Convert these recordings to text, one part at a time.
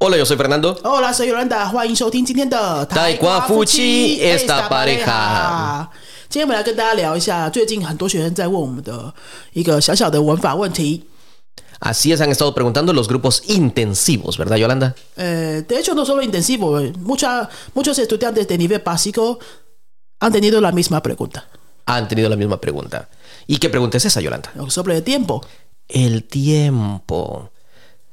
Hola, yo soy Fernando. Hola, soy Yolanda，欢迎收听今天的台瓜夫妻 esta pareja 今天我们来跟大家聊一下，最近很多学生在问我们的一个小小的文法问题。 Así es, han estado preguntando los grupos intensivos, ¿verdad, Yolanda? Eh, de hecho, no solo intensivo, eh, mucha- muchos estudiantes de nivel básico han tenido la misma pregunta Han tenido la misma pregunta. ¿Y qué pregunta es esa, Yolanda? sobre el tiempo, El tiempo.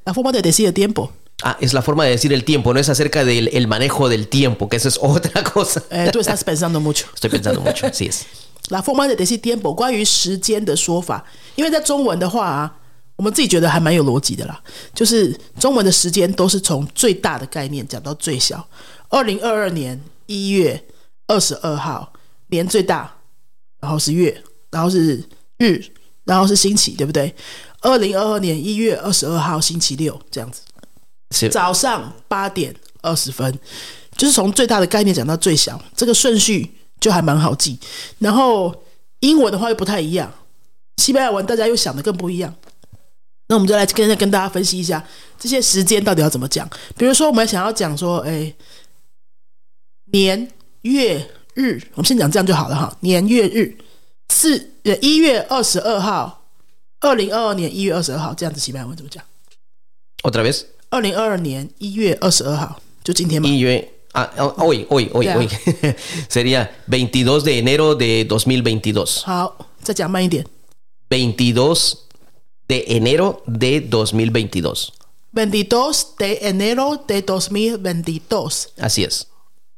la forma de decir el tiempo. Ah, es la forma de decir el tiempo, no es acerca del el manejo del tiempo, que eso es otra cosa. Eh, tú estás pensando mucho. Estoy pensando mucho, así es. la forma de decir tiempo 关于时间的说法，因为在中文的话啊，我们自己觉得还蛮有逻辑的啦。就是中文的时间都是从最大的概念讲到最小。二零二二年一月二十二号，年最大，然后是月，然后是日，然后是星期，对不对？二零二二年一月二十二号星期六这样子，早上八点二十分，就是从最大的概念讲到最小，这个顺序就还蛮好记。然后英文的话又不太一样，西班牙文大家又想的更不一样。那我们就来跟跟大家分析一下这些时间到底要怎么讲。比如说，我们想要讲说，哎，年月日，我们先讲这样就好了哈。年月日，四呃一月二十二号，二零二二年一月二十二号，这样子西班牙文怎么讲？Otra vez. 二零二二年一月二十二号，就今天嘛。一月啊，hoy hoy hoy hoy sería veintidós de enero de dos mil veintidós 好，再讲慢一点。veintidós de enero de dos mil veintidós。veintidós de enero de 2022，Así es.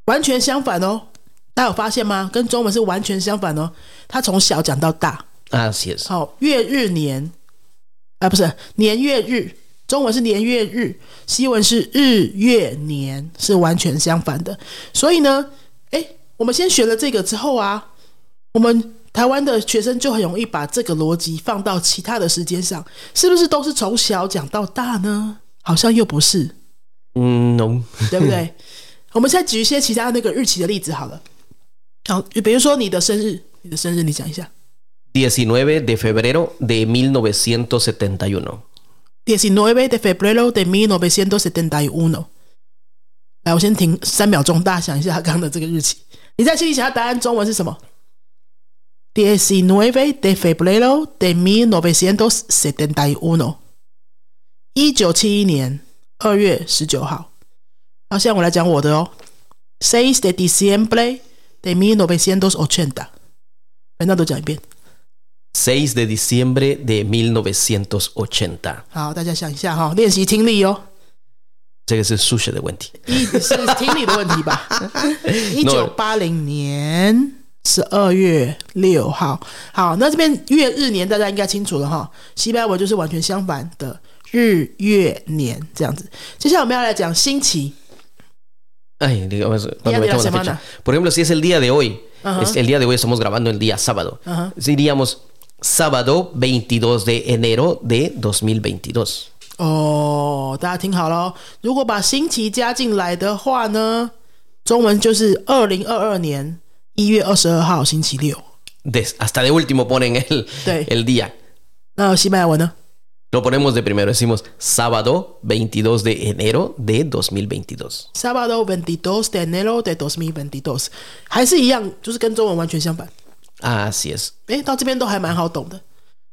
完全相反哦。大家有发现吗？跟中文是完全相反哦。它从小讲到大。Así es. 好，月日年，啊，不是年月日，中文是年月日，西文是日月年，是完全相反的。所以呢，哎，我们先学了这个之后啊，我们台湾的学生就很容易把这个逻辑放到其他的时间上，是不是都是从小讲到大呢？好像又不是，Mm, No. 对不对？我们再举一些其他那个日期的例子好了。好，比如说你的生日，你的生日你讲一下。19 de febrero de 1971. 19 de febrero de 1971。来，我先停三秒钟，大家想一下他刚刚的这个日期。你在心里想，答案中文是什么？19 de febrero de 1971。一九七一年二月十九号。好，现在我来讲我的哦。6 de diciembre de 1980。反正都讲一遍。6 de diciembre de 1980. 好，大家想一下哈，练习听力哦。这个是数学的问题。一是听力的问题吧？一九八零年十二月六号，好，那这边月日年大家应该清楚了哈。西班牙文就是完全相反的日月年这样子。接下来我们要来讲星期， Ay, digamos, Día cuando de la metemos la semana. fecha. Por ejemplo, si es el día de hoy, Ajá. es el día de hoy estamos grabando el día sábado. Ajá. Diríamos sábado 22 de enero de 2022. 哦，大家听好了，如果把星期加进来的话呢，中文就是二零二二年一月二十二号星期六。 Des- hasta de último ponen el, Sí. el día. 那西班牙文呢？ Lo ponemos de primero, decimos sábado 22 de enero de 2022. Sábado 22 de enero de 2022，还是一样，就是跟中文完全相反。 Así es. 诶，到这边都还蛮好懂的。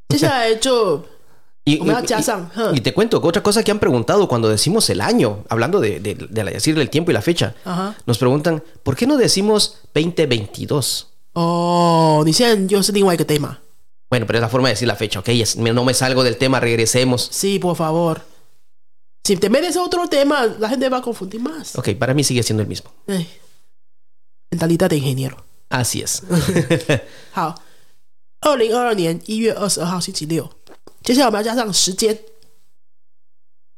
接下来就 Y, 我们要 y- 加上，哼 y te cuento que otra cosa que han preguntado cuando decimos el año, hablando de, de- de la- decir el tiempo y la fecha, 啊哈， nos preguntan, ¿por qué no decimos 2022? 哦，你现在又是另外一个 day 嘛 Bueno, pero es la forma de decir la fecha, ¿ok? Es- me- no me salgo del tema, regresemos. Sí, por favor. Si te metes a otro tema, la gente va a confundir más. Ok, para mí sigue siendo el mismo. 哎，mentalidad de ingeniero。 Así es. 好，二零二二年一月二十二号星期六。接下来我们要加上时间，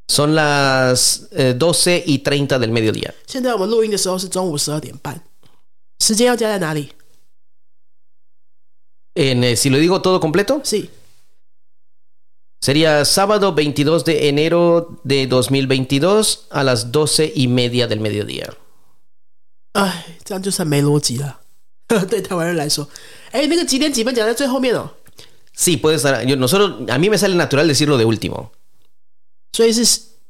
Son las eh, 12 y 30 del mediodía. 现在我们录音的时候是中午十二点半，时间要加在哪里？ En, eh, si lo digo todo completo, 是 sería sábado 22 de enero de 2022 a las 12 y media del mediodía. 哎，这样就算没逻辑了。 对台湾人来说，哎，那个几点几分讲在最后面哦， Sí, puede estar. Yo, nosotros, a mí me sale natural decirlo de último. 所以是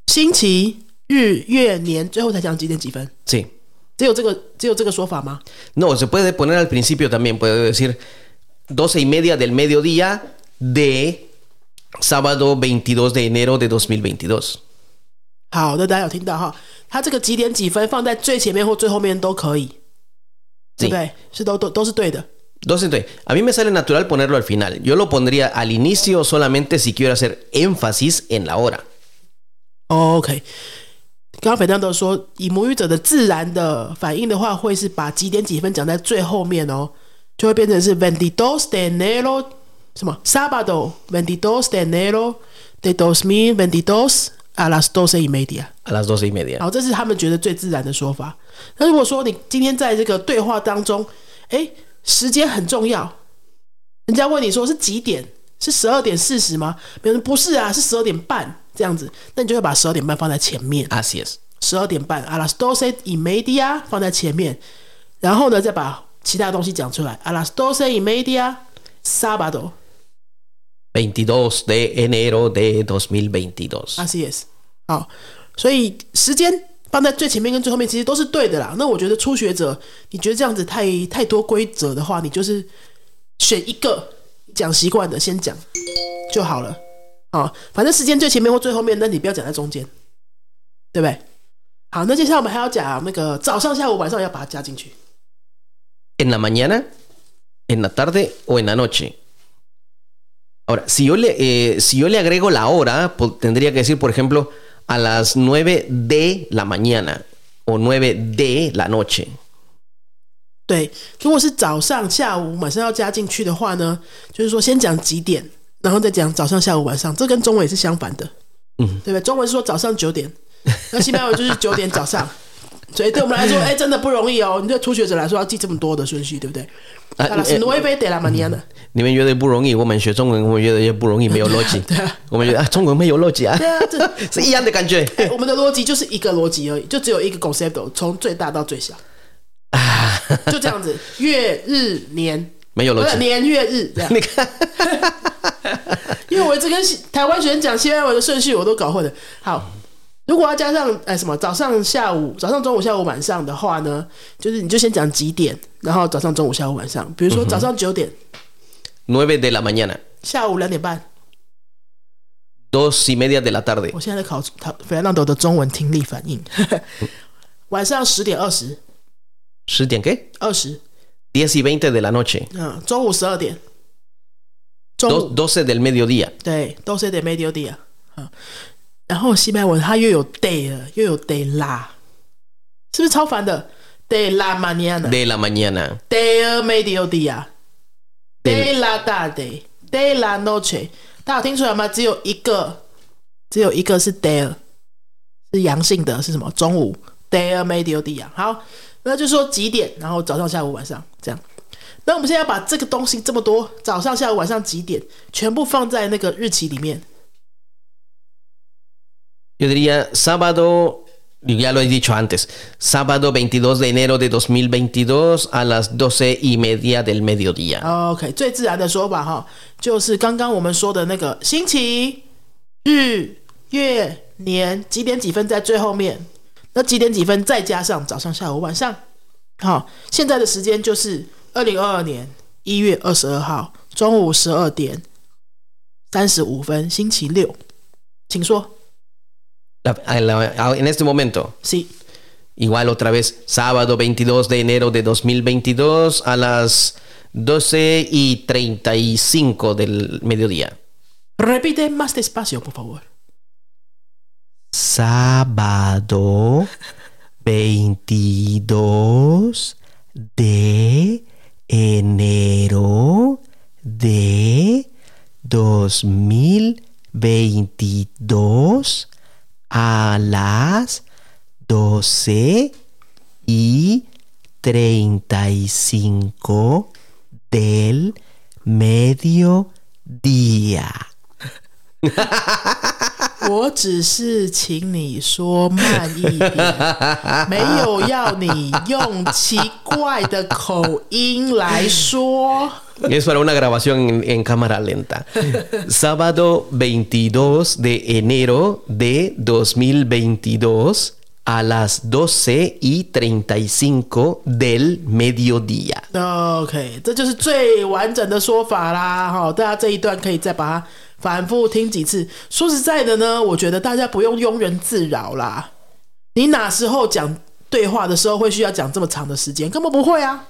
星期 日月年，最后才讲几点几分。 Sí. 只有这个只有这个说法吗？ No, se puede poner al principio también. Puedo decir 12 y media del mediodía de sábado 22 de enero de 2022. 好的，大家有听到哈？它这个几点几分放在最前面或最后面都可以， 对不对？是都都都是对的。 Entonces, entonces, a mí me sale natural ponerlo al final. Yo lo pondría al inicio solamente si quiero hacer énfasis en la hora. OK，刚刚斐当德说，以母语者的自然的反应的话，会是把几点几分讲在最后面哦，就会变成是 veintidós de enero 什么 sábado veintidós de enero de dos mil veintidós a las doce y media。 A las 12 y media. 好，这是他们觉得最自然的说法。那如果说你今天在这个对话当中，哎，时间很重要，人家问你说是几点？是十二点四十吗？别人不是啊，是十二点半这样子，那你就会把十二点半放在前面，Así es. 十二点半 a las doce y media 放在前面，然后呢再把其他东西讲出来 a las doce y media sábado 22 de enero de 2022. Así es，好，所以时间放在最前面跟最后面其实都是对的啦。那我觉得初学者，你觉得这样子太太多规则的话，你就是选一个讲习惯的先讲就好了。好，反正时间最前面或最后面，那你不要讲在中间，对不对？好，那接下来我们还要讲那个早上、下午、晚上要把它加进去。En la mañana, en la tarde o en la noche. Ahora, si yo le, eh, si yo le agrego la hora, pues, tendría que decir, por ejemplo, a las 9 de la mañana o 9 de la noche. 对，如果是早上、下午、马上要加进去的话呢，就是说先讲几点，然后再讲早上、下午、晚上，这跟中文也是相反的，嗯，对不对？中文是说早上九点，那西班牙文就是九点早上，所以对我们来说，哎，真的不容易哦。你对初学者来说要记这么多的顺序，对不对？啊啊，是 nueve de la mañana，你们觉得不容易，我们学中文，我们觉得也不容易，没有逻辑。对啊，我们觉得啊，中文没有逻辑啊，对啊，这 是一样的感觉。哎，我们的逻辑就是一个逻辑而已，就只有一个 concept，从最大到最小，啊 就这样子，月日年，没有逻辑。年月日这样。你看，因为我一直跟台湾学生讲西班牙文的顺序我都搞混了。好，如果要加上哎什么早上、下午、早上、中午、下午、晚上的话呢，就是你就先讲几点，然后早上、中午、下午、晚上。比如说早上九点，nueve de la mañana, 下午两点半。dos y media de la tarde, 我现在在考他费兰多的中文听力反应。晚上十点二十，十点 qué? 二十，Diez y veinte de la noche, 嗯，中午十二点，中 doce del mediodía. 对，都是得 mediodía 啊。然后西班牙文它又有 day 了，又有 day la，是不是超烦的？day la mañana。de la mañana. de el mediodía, de Del- la tarde, de la noche，大家有听出来吗？只有一个，只有一个是 de，是阳性的，是什么？中午 de el mediodía。好，那就说几点，然后早上、下午、晚上这样。那我们现在要把这个东西这么多，早上、下午、晚上几点，全部放在那个日期里面。Yo diría sábado, ya lo he dicho antes, sábado 22 de enero de 2022 a las doce y media del mediodía. OK，最自然的说法哈，就是刚刚我们说的那个星期、日、月、年几点几分在最后面，那几点几分再加上早上、下午、晚上。好，现在的时间就是二零二二年一月二十二号中午十二点三十五分，星期六，请说。La- a la- En este momento, C igual otra vez, sábado 22 de enero de 2022 a las 12 y 35 del mediodía. repite más despacio, por favor. Sábado 22 de enero de 2022 a las 12 y 35 del mediodía. 我只是请你说慢一点，没有要你用奇怪的口音来说。 Es para una grabación en, en cámara lenta. Sábado 22 de enero de 2022 a las 12 y 35 del mediodía. OK，这就是最完整的说法啦。哈，大家这一段可以再把它 反复听几次。说实在的呢，我觉得大家不用庸人自扰啦。你哪时候讲对话的时候会需要讲这么长的时间？根本不会啊。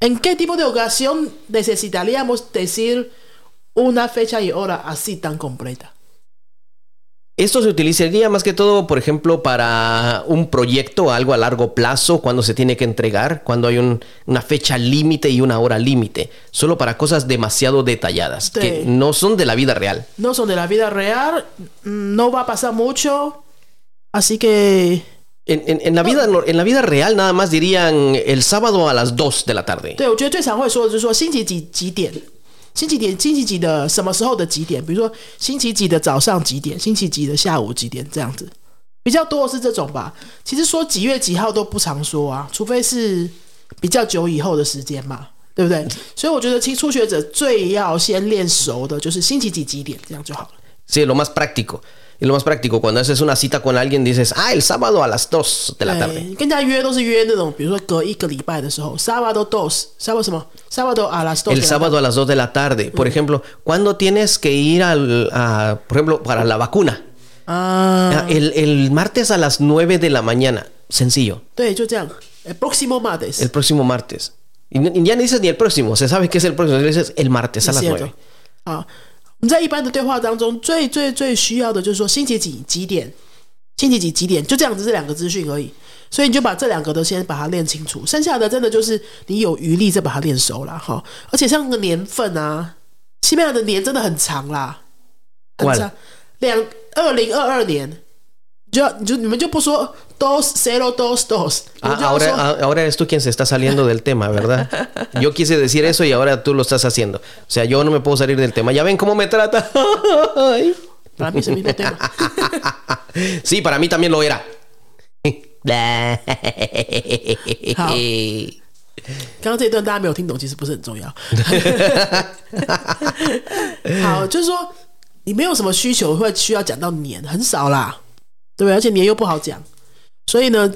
En qué tipo de ocasión necesitaríamos decir una fecha y hora así tan completa? Esto se utilizaría más que todo, por ejemplo, para un proyecto, algo a largo plazo, cuando se tiene que entregar, cuando hay un- una fecha límite y una hora límite, solo para cosas demasiado detalladas, Sí. que no son de la vida real. No son de la vida real, no va a pasar mucho, así que En, en- en la vida, en la vida real nada más dirían el sábado a las 2 de la tarde. 对，星期几，星期几的什么时候的几点，比如说星期几的早上几点，星期几的下午几点这样子，比较多是这种吧。其实说几月几号都不常说啊，除非是比较久以后的时间嘛，对不对？所以我觉得，其实初学者最要先练熟的就是星期几几点，这样就好了。Sí, lo más práctico. Y lo más práctico, cuando haces una cita con alguien, dices, ah, el sábado a las 2 de la tarde. 对，跟人家约都是约那种，比如说隔一个礼拜的时候，sábado dos，sábado 什么？sábado a las dos。 El sábado a las 2 de la tarde. Por ejemplo, ¿cuándo tienes que ir al, a, por ejemplo, para la vacuna? 啊， Ah, El, el martes a las 9 de la mañana. Sencillo. 对，就这样。El próximo martes。 El próximo martes. Y, n- y ya no dices ni el próximo, se sabe que es el próximo, dices el martes a 是 las 这 9. 种 们在一般的对话当中，最最最需要的就是说星期几几点，星期几几点，就这样子这两个资讯而已。所以你就把这两个都先把它练清楚，剩下的真的就是你有余力再把它练熟了哈。而且像那个年份啊，西班牙的年真的很长啦，很？长。两二零二二年，你就要你就你们就不说 dos zero dos dos，你 Ah, 们就要 ahora, 说 ah, ahora eres tú quien se está saliendo del tema, ¿verdad? Yo quise decir eso y ahora tú lo estás haciendo. O sea, yo no me puedo salir del tema. Ya ven cómo me trata. Ay. 把它变成 mismo tema。 Sí, para mí también lo era. 刚刚这一段大家没有听懂，其实不是很重要。好，就是说你没有什么需求会需要讲到年，很少啦， 对不对？而且年又不好讲，所以呢，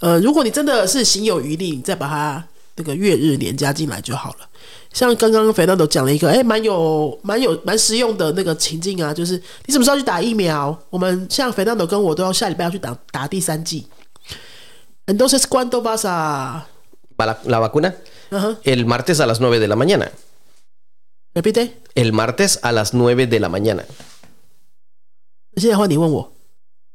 呃，如果你真的是行有余力，你再把它那个月日年加进来就好了。像刚刚肥皂都讲了一个，哎，蛮有蛮有蛮实用的那个情境啊，就是你什么时候去打疫苗？我们像肥皂都跟我都要下礼拜要去打打第三剂。Entonces, ¿cuándo vas a...？¿La, la vacuna? 嗯哼 El martes a las 9 de la mañana.，repite。El martes a las 9 de la mañana. 现在换你问我，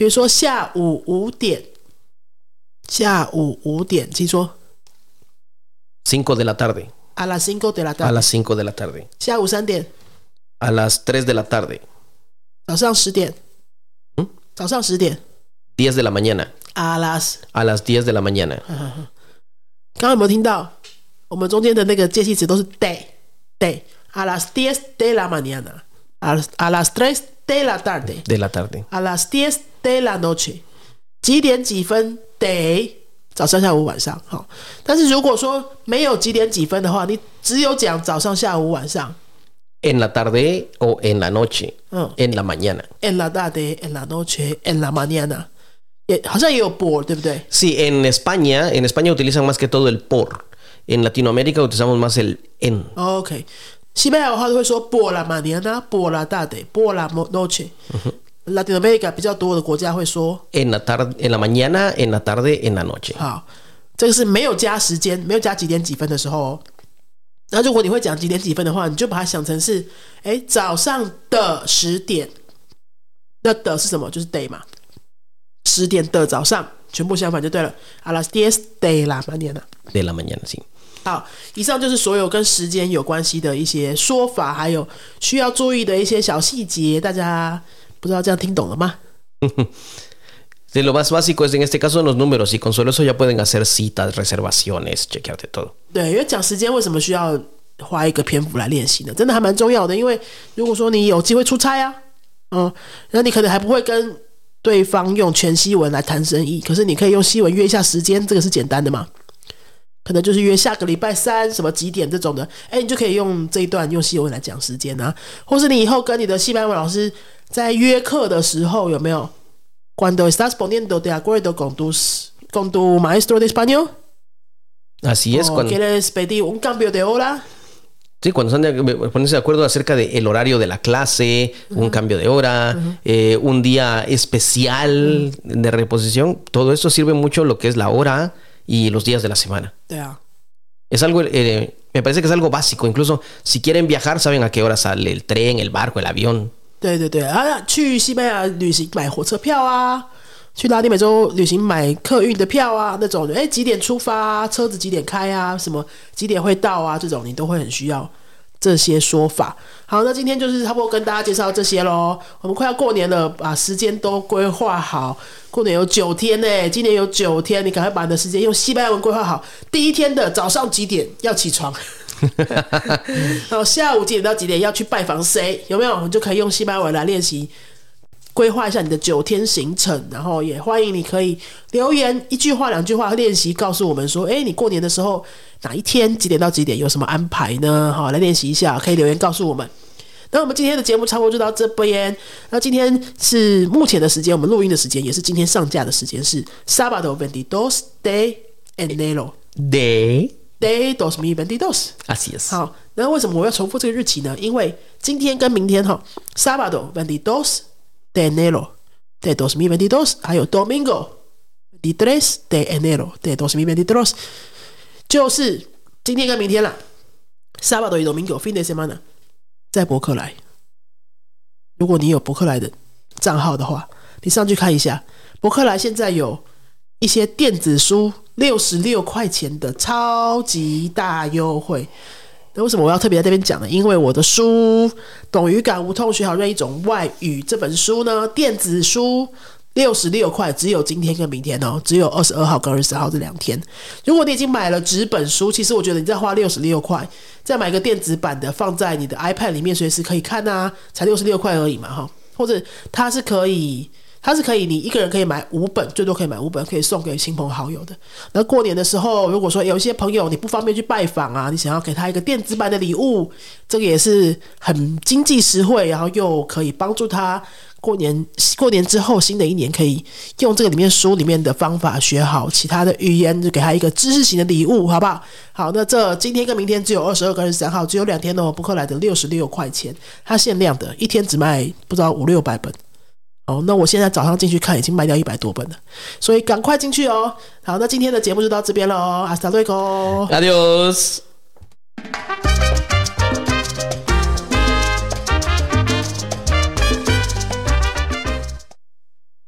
比如说下午五点，下午五点，请说 5 de la tarde. a las cinco de la A tarde。 las 5 de la tarde. 下午三点， A las 3 de la tarde. 早上十点，嗯，早上十点 10 de la mañana. ，a las， A las 10 de la mañana. 刚刚有没有听到？我们中间的那个介系词都是 de de a las diez de la mañana a las a las tres de la tarde De la tarde. a las diez de la noche 几点几分 de 早上下午晚上好，但是如果说没有几点几分的话，你只有讲早上下午晚上， En la tarde o en la noche. 嗯 En la mañana. en la tarde en la noche en la mañana 也好像也有 por 对不对？ Sí, en España, en España utilizan más que todo el por. En Latinoamérica utilizamos más el en. OK，西班牙的话都会说 por la mañana por la tarde por la mo- noche。 Latin America 比较多的国家会说 En la tarde, en la mañana, en la tarde, en la noche. 好，这个是没有加时间，没有加几点几分的时候哦。那如果你会讲几点几分的话，你就把它想成是，哎，早上的十点。那的是什么？就是 day 嘛。十点的早上，全部相反就对了。a las diez de la mañana。de la mañana. 好，以上就是所有跟时间有关系的一些说法，还有需要注意的一些小细节，大家不知道这样听懂了吗？De lo más básico es en este caso los números y con solo eso ya pueden hacer citas, reservaciones, chequearte todo. 对，因为讲时间为什么需要花一个篇幅来练习呢？真的还蛮重要的，因为如果说你有机会出差啊，嗯，那你可能还不会跟对方用全西文来谈生意，可是你可以用西文约一下时间，这个是简单的嘛？可能就是约下个礼拜三什么几点这种的，哎，你就可以用这一段用西文来讲时间啊，或是你以后跟你的西班牙文老师在约课的时候有没有？Cuando estás poniendo de acuerdo con tus con tu maestro de español, Así es, o cuando, quieres pedir un cambio de hora, sí, cuando están de, ponerse de acuerdo acerca del horario de la clase, un cambio de hora, eh, un día especial de reposición, todo esto sirve mucho lo que es la hora y los días de la semana. 对啊， Es algo, eh, me parece que es algo básico. Incluso si quieren viajar, saben a qué hora sale el tren, el barco, el avión. 对对对。啊，去西班牙旅行买火车票啊，去拉丁美洲旅行买客运的票啊，那种哎几点出发，车子几点开啊，什么几点会到啊，这种你都会很需要这些说法。好，那今天就是差不多跟大家介绍这些喽。我们快要过年了，把时间都规划好。过年有九天呢，今年有九天，你赶快把你的时间用西班牙文规划好。第一天的早上几点要起床？然后下午几点到几点要去拜访谁？有没有？我们就可以用西班牙文来练习，规划一下你的九天行程。然后也欢迎你可以留言一句话、两句话练习，告诉我们说，哎，你过年的时候哪一天几点到几点有什么安排呢？好，来练习一下，可以留言告诉我们。那我们今天的节目差不多就到这边。那今天是目前的时间，我们录音的时间也是今天上架的时间是 sábado veintidós de enero De. de dos mil veintidos。Así es. 好，那为什么我要重复这个日期呢？因为今天跟明天哈，sábado veintidós de enero de dos mil veintidós，还有 domingo veintitrés de enero de dos mil veintitrés，就是今天跟明天啦。sábado y domingo fin de semana，在博客来。如果你有博客来的账号的话，你上去看一下，博客来现在有一些电子书六十六块钱的超级大优惠。那为什么我要特别在这边讲呢？因为我的书《懂语感无痛学好任一种外语》这本书呢，电子书六十六块，只有今天跟明天哦，只有二十二号跟二十号这两天。如果你已经买了纸本书，其实我觉得你再花六十六块，再买个电子版的放在你的 iPad 里面，随时可以看啊，才六十六块而已嘛，哈。或者它是可以。它是可以，你一个人可以买五本，最多可以买五本，可以送给亲朋好友的。那过年的时候，如果说有一些朋友你不方便去拜访啊，你想要给他一个电子版的礼物，这个也是很经济实惠，然后又可以帮助他过年过年之后新的一年可以用这个里面书里面的方法学好其他的语言，就给他一个知识型的礼物，好不好？好，那这今天跟明天只有二十二跟二十三号，只有两天哦，博客来的六十六块钱，它限量的，一天只卖不知道五六百本。哦，那我现在早上进去看，已经卖掉一百多本了，所以赶快进去哦。好，那今天的节目就到这边了哦，阿斯达瑞哥，Adios。